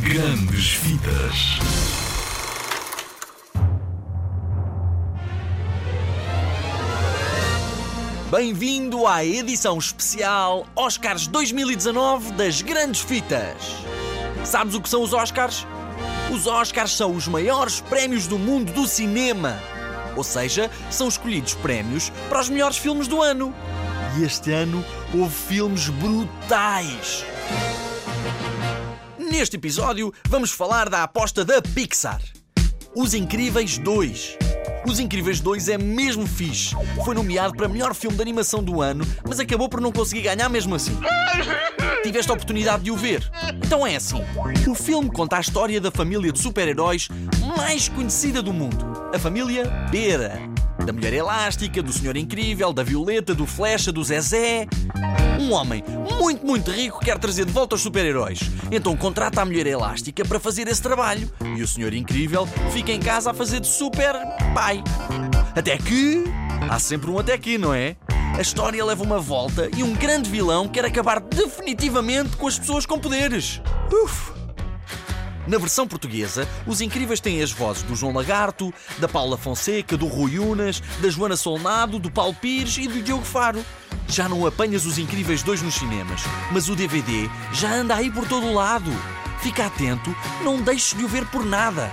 Grandes Vidas. Bem-vindo à edição especial Oscars 2019 das Grandes Fitas. Sabes o que são os Oscars? Os Oscars são os maiores prémios do mundo do cinema. Ou seja, são escolhidos prémios para os melhores filmes do ano. E este ano houve filmes brutais. Neste episódio, vamos falar da aposta da Pixar. Os Incríveis 2. Os Incríveis 2 é mesmo fixe. Foi nomeado para melhor filme de animação do ano, mas acabou por não conseguir ganhar mesmo assim. Tiveste a oportunidade de o ver? Então é assim: o filme conta a história da família de super-heróis mais conhecida do mundo, a família Beira. Da Mulher Elástica, do Senhor Incrível, da Violeta, do Flecha, do Zezé. Um homem muito, muito rico quer trazer de volta os super-heróis. Então contrata a Mulher Elástica para fazer esse trabalho. E o Senhor Incrível fica em casa a fazer de super pai. Até que. Há sempre um até que, não é? A história leva uma volta e um grande vilão quer acabar definitivamente com as pessoas com poderes. Uf! Na versão portuguesa, os incríveis têm as vozes do João Lagarto, da Paula Fonseca, do Rui Unas, da Joana Solnado, do Paulo Pires e do Diogo Faro. Já não apanhas os Incríveis 2 nos cinemas, mas o DVD já anda aí por todo o lado. Fica atento, não deixes de o ver por nada.